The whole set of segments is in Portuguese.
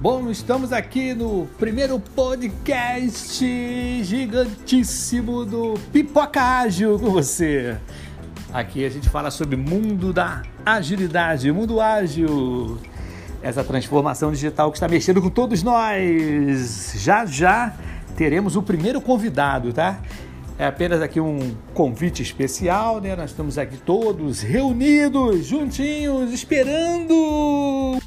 Bom, estamos aqui no primeiro podcast gigantíssimo do Pipoca Ágil com você. Aqui a gente fala sobre mundo da agilidade, mundo ágil, essa transformação digital que está mexendo com todos nós. Já já teremos o primeiro convidado, tá? É apenas aqui um convite especial, né? Nós estamos aqui todos reunidos, juntinhos, esperando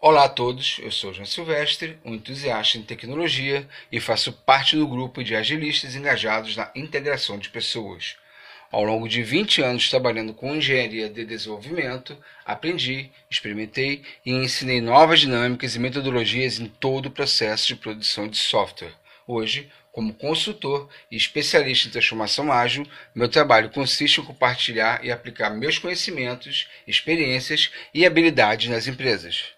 Olá a todos, eu sou João Silvestre, um entusiasta em tecnologia e faço parte do grupo de agilistas engajados na integração de pessoas. Ao longo de 20 anos trabalhando com engenharia de desenvolvimento, aprendi, experimentei e ensinei novas dinâmicas e metodologias em todo o processo de produção de software. Hoje, como consultor e especialista em transformação ágil, meu trabalho consiste em compartilhar e aplicar meus conhecimentos, experiências e habilidades nas empresas.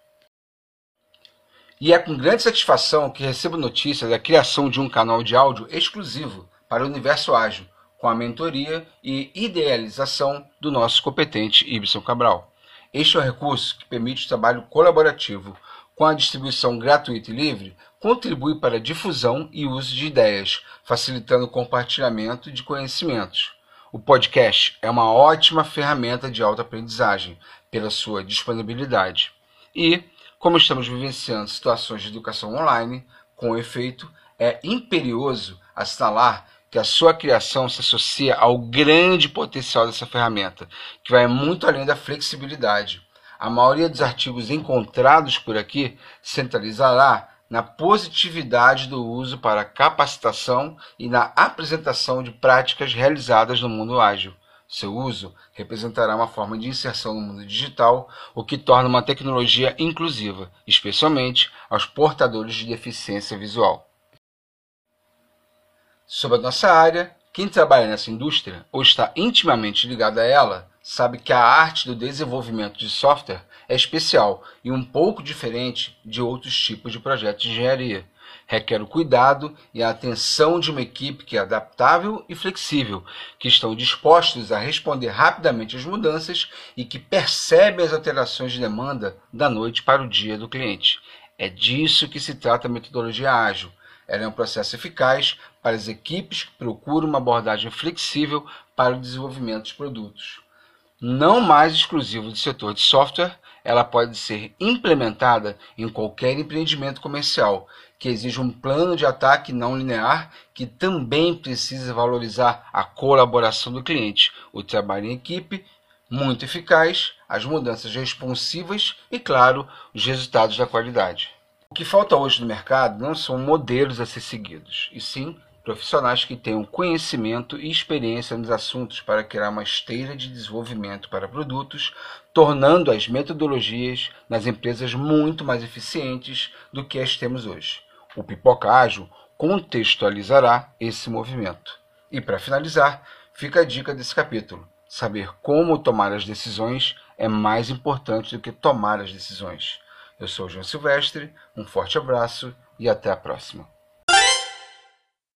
E é com grande satisfação que recebo notícia da criação de um canal de áudio exclusivo para o universo ágil, com a mentoria e idealização do nosso competente Ibson Cabral. Este é um recurso que permite o trabalho colaborativo, com a distribuição gratuita e livre, contribui para a difusão e uso de ideias, facilitando o compartilhamento de conhecimentos. O podcast é uma ótima ferramenta de autoaprendizagem pela sua disponibilidade. E como estamos vivenciando situações de educação online, com efeito, é imperioso assinalar que a sua criação se associa ao grande potencial dessa ferramenta, que vai muito além da flexibilidade. A maioria dos artigos encontrados por aqui centralizará na positividade do uso para capacitação e na apresentação de práticas realizadas no mundo ágil. Seu uso representará uma forma de inserção no mundo digital, o que torna uma tecnologia inclusiva, especialmente aos portadores de deficiência visual. Sobre a nossa área, quem trabalha nessa indústria ou está intimamente ligado a ela sabe que a arte do desenvolvimento de software é especial e um pouco diferente de outros tipos de projetos de engenharia requer o cuidado e a atenção de uma equipe que é adaptável e flexível, que estão dispostos a responder rapidamente às mudanças e que percebem as alterações de demanda da noite para o dia do cliente. É disso que se trata a metodologia ágil. Ela é um processo eficaz para as equipes que procuram uma abordagem flexível para o desenvolvimento dos produtos. Não mais exclusivo do setor de software, ela pode ser implementada em qualquer empreendimento comercial que exige um plano de ataque não linear que também precisa valorizar a colaboração do cliente, o trabalho em equipe muito eficaz, as mudanças responsivas e, claro, os resultados da qualidade. O que falta hoje no mercado não são modelos a ser seguidos, e sim profissionais que tenham conhecimento e experiência nos assuntos para criar uma esteira de desenvolvimento para produtos, tornando as metodologias nas empresas muito mais eficientes do que as temos hoje. O Pipoca Ágil contextualizará esse movimento. E para finalizar, fica a dica desse capítulo: saber como tomar as decisões é mais importante do que tomar as decisões. Eu sou o João Silvestre, um forte abraço e até a próxima.